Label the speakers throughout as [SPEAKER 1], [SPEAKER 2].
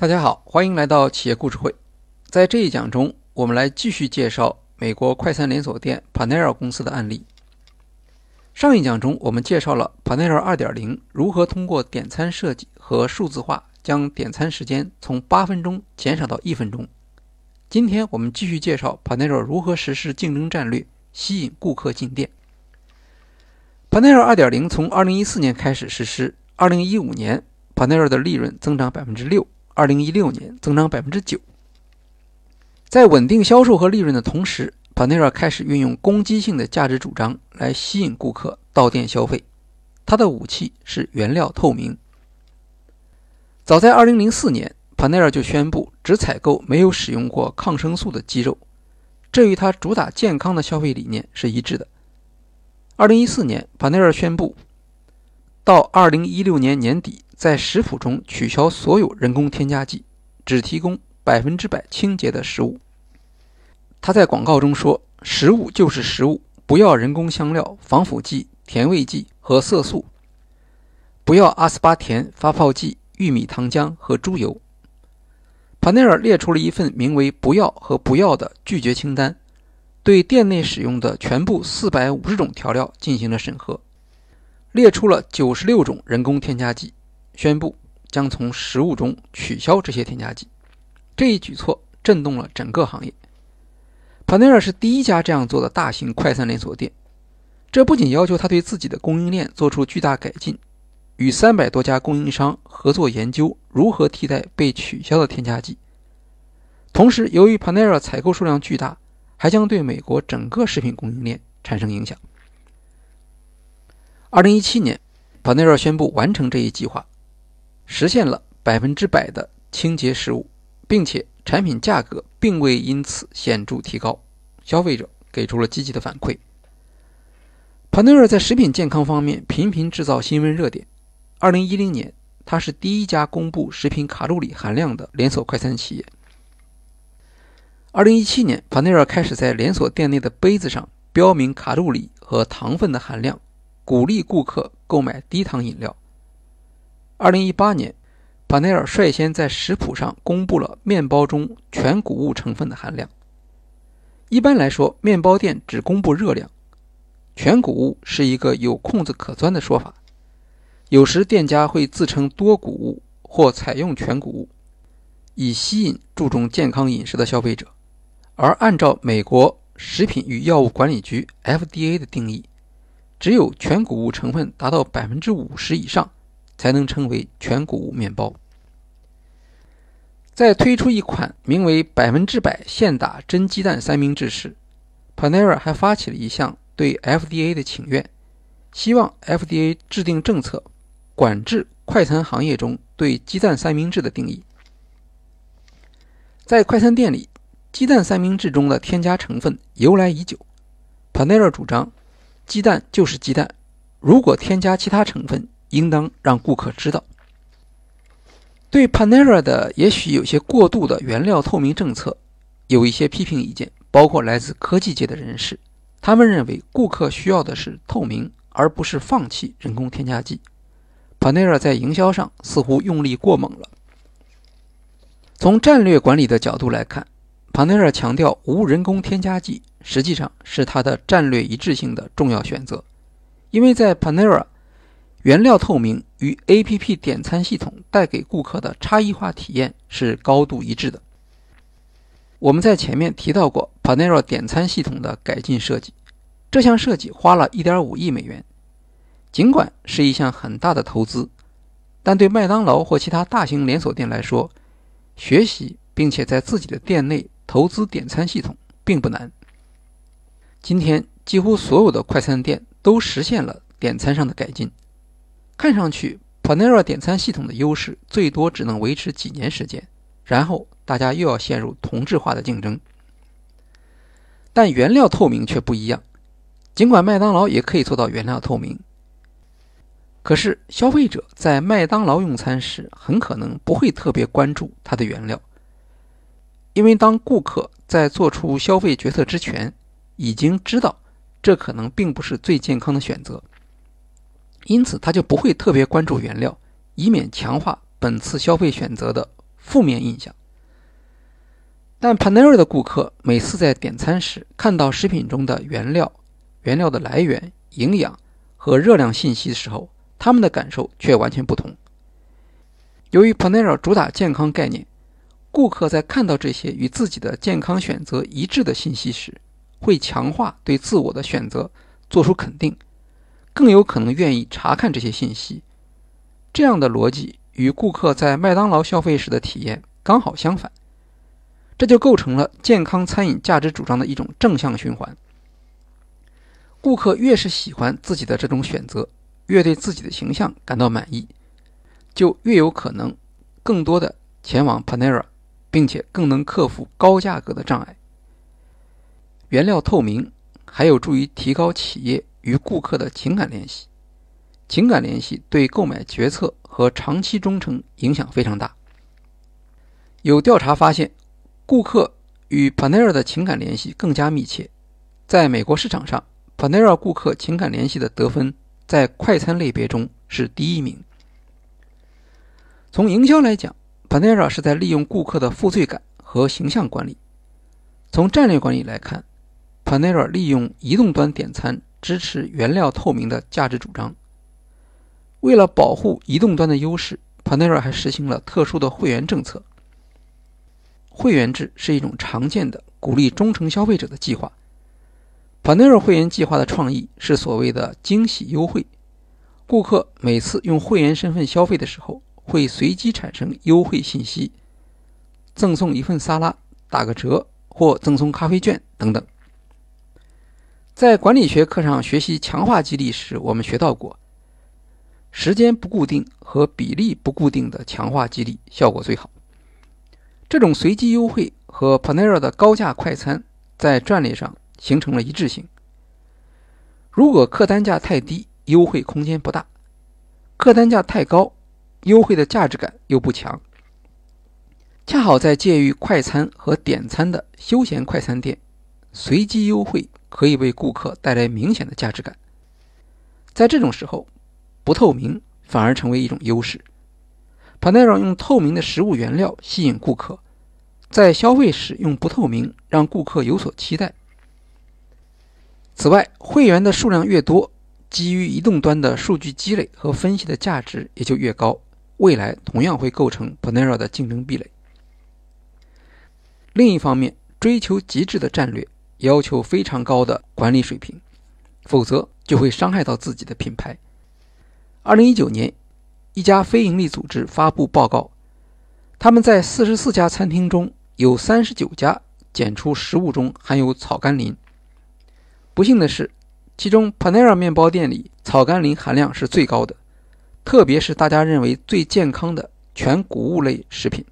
[SPEAKER 1] 大家好，欢迎来到企业故事会。在这一讲中，我们来继续介绍美国快餐连锁店 Panera 公司的案例。上一讲中，我们介绍了 Panera 2.0如何通过点餐设计和数字化，将点餐时间从八分钟减少到一分钟。今天我们继续介绍 Panera 如何实施竞争战略，吸引顾客进店。Panera 2.0从2014年开始实施，2015年 Panera 的利润增长百分之六。二零一六年增长百分之九，在稳定销售和利润的同时，Panera 开始运用攻击性的价值主张来吸引顾客到店消费。它的武器是原料透明。早在二零零四年，Panera 就宣布只采购没有使用过抗生素的鸡肉，这与它主打健康的消费理念是一致的。二零一四年，Panera 宣布，到二零一六年年底。在食谱中取消所有人工添加剂，只提供百分之百清洁的食物。他在广告中说：“食物就是食物，不要人工香料、防腐剂、甜味剂和色素，不要阿斯巴甜、发泡剂、玉米糖浆和猪油。”帕内尔列出了一份名为“不要”和“不要”的拒绝清单，对店内使用的全部四百五十种调料进行了审核，列出了九十六种人工添加剂。宣布将从食物中取消这些添加剂，这一举措震动了整个行业。Panera 是第一家这样做的大型快餐连锁店，这不仅要求他对自己的供应链做出巨大改进，与三百多家供应商合作研究如何替代被取消的添加剂，同时由于 Panera 采购数量巨大，还将对美国整个食品供应链产生影响。二零一七年，Panera 宣布完成这一计划。实现了百分之百的清洁食物，并且产品价格并未因此显著提高，消费者给出了积极的反馈。Panera 在食品健康方面频频制造新闻热点。二零一零年，它是第一家公布食品卡路里含量的连锁快餐企业。二零一七年，Panera 开始在连锁店内的杯子上标明卡路里和糖分的含量，鼓励顾客购买低糖饮料。二零一八年，Panera 率先在食谱上公布了面包中全谷物成分的含量。一般来说，面包店只公布热量，全谷物是一个有空子可钻的说法。有时店家会自称多谷物或采用全谷物，以吸引注重健康饮食的消费者。而按照美国食品与药物管理局 FDA 的定义，只有全谷物成分达到百分之五十以上。才能称为全谷物面包。在推出一款名为“百分之百现打真鸡蛋三明治”时，Panera 还发起了一项对 FDA 的请愿，希望 FDA 制定政策，管制快餐行业中对鸡蛋三明治的定义。在快餐店里，鸡蛋三明治中的添加成分由来已久。Panera 主张，鸡蛋就是鸡蛋，如果添加其他成分。应当让顾客知道。对 Panera 的也许有些过度的原料透明政策，有一些批评意见，包括来自科技界的人士。他们认为顾客需要的是透明，而不是放弃人工添加剂。Panera 在营销上似乎用力过猛了。从战略管理的角度来看，Panera 强调无人工添加剂，实际上是它的战略一致性的重要选择，因为在 Panera。原料透明与 APP 点餐系统带给顾客的差异化体验是高度一致的。我们在前面提到过 Panera 点餐系统的改进设计，这项设计花了一点五亿美元。尽管是一项很大的投资，但对麦当劳或其他大型连锁店来说，学习并且在自己的店内投资点餐系统并不难。今天，几乎所有的快餐店都实现了点餐上的改进。看上去，Panera 点餐系统的优势最多只能维持几年时间，然后大家又要陷入同质化的竞争。但原料透明却不一样，尽管麦当劳也可以做到原料透明，可是消费者在麦当劳用餐时很可能不会特别关注它的原料，因为当顾客在做出消费决策之前，已经知道这可能并不是最健康的选择。因此，他就不会特别关注原料，以免强化本次消费选择的负面印象。但 Panera 的顾客每次在点餐时看到食品中的原料、原料的来源、营养和热量信息的时候，他们的感受却完全不同。由于 Panera 主打健康概念，顾客在看到这些与自己的健康选择一致的信息时，会强化对自我的选择做出肯定，更有可能愿意查看这些信息。这样的逻辑与顾客在麦当劳消费时的体验刚好相反。这就构成了健康餐饮价值主张的一种正向循环。顾客越是喜欢自己的这种选择，越对自己的形象感到满意，就越有可能更多的前往 Panera，并且更能克服高价格的障碍。原料透明还有助于提高企业与顾客的情感联系，情感联系对购买决策和长期忠诚影响非常大。有调查发现。顾客与 Panera 的情感联系更加密切。在美国市场上，Panera 顾客情感联系的得分在快餐类别中是第一名。从营销来讲，Panera 是在利用顾客的负罪感和形象管理。从战略管理来看，Panera 利用移动端点餐支持原料透明的价值主张。为了保护移动端的优势，Panera 还实行了特殊的会员政策。会员制是一种常见的鼓励忠诚消费者的计划。Panera 会员计划的创意是所谓的惊喜优惠。顾客每次用会员身份消费的时候，会随机产生优惠信息，赠送一份沙拉、打个折或赠送咖啡券等等。在管理学课上学习强化激励时，我们学到过，时间不固定和比例不固定的强化激励效果最好。这种随机优惠和 Panera 的高价快餐在战略上形成了一致性。如果客单价太低，优惠空间不大；客单价太高，优惠的价值感又不强。恰好在介于快餐和点餐的休闲快餐店，随机优惠可以为顾客带来明显的价值感。在这种时候，不透明反而成为一种优势。Panera 用透明的食物原料吸引顾客，在消费时用不透明让顾客有所期待。此外，会员的数量越多，基于移动端的数据积累和分析的价值也就越高，未来同样会构成 Panera 的竞争壁垒。另一方面，追求极致的战略要求非常高的管理水平，否则就会伤害到自己的品牌。二零一九年。一家非营利组织发布报告，他们在四十四家餐厅中有三十九家检出食物中含有草甘膦。不幸的是，其中 Panera 面包店里草甘膦含量是最高的，特别是大家认为最健康的全谷物类食品。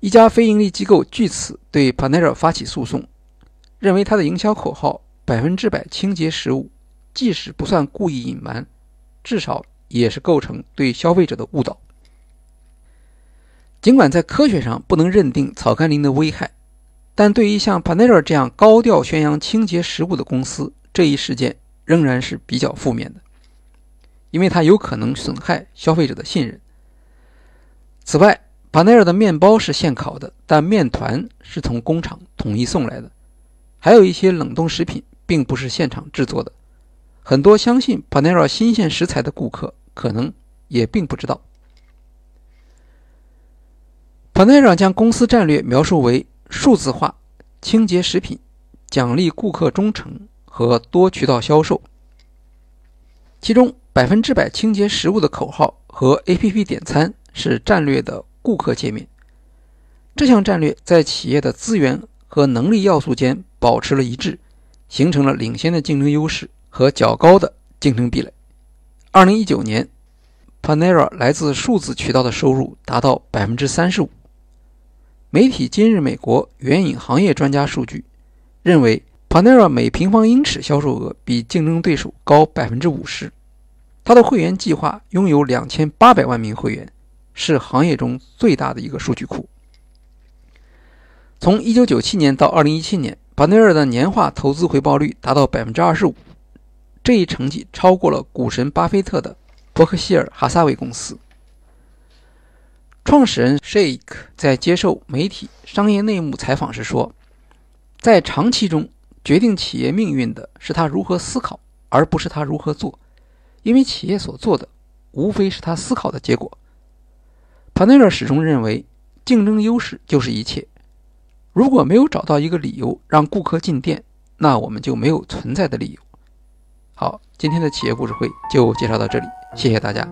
[SPEAKER 1] 一家非营利机构据此对 Panera 发起诉讼，认为他的营销口号“百分之百清洁食物”，即使不算故意隐瞒，至少。也是构成对消费者的误导。尽管在科学上不能认定草甘膦的危害，但对于像 Panera 这样高调宣扬清洁食物的公司，这一事件仍然是比较负面的，因为它有可能损害消费者的信任。此外，Panera 的面包是现烤的，但面团是从工厂统一送来的，还有一些冷冻食品并不是现场制作的。很多相信 Panera 新鲜食材的顾客。可能也并不知道，Panera 将公司战略描述为数字化、清洁食品、奖励顾客忠诚和多渠道销售。其中“百分之百清洁食物”的口号和 APP 点餐是战略的顾客界面。这项战略在企业的资源和能力要素间保持了一致，形成了领先的竞争优势和较高的竞争壁垒。二零一九年，Panera 来自数字渠道的收入达到百分之三十五。媒体今日美国援引行业专家数据，认为 Panera 每平方英尺销售额比竞争对手高百分之五十。它的会员计划拥有两千八百万名会员，是行业中最大的一个数据库。从一九九七年到二零一七年，Panera 的年化投资回报率达到百分之二十五。这一成绩超过了股神巴菲特的伯克希尔哈撒韦公司。创始人 Shake 在接受媒体商业内幕采访时说：“在长期中，决定企业命运的是他如何思考，而不是他如何做，因为企业所做的无非是他思考的结果。” p a n e r 始终认为，竞争优势就是一切。如果没有找到一个理由让顾客进店，那我们就没有存在的理由。好，今天的企业故事会就介绍到这里，谢谢大家。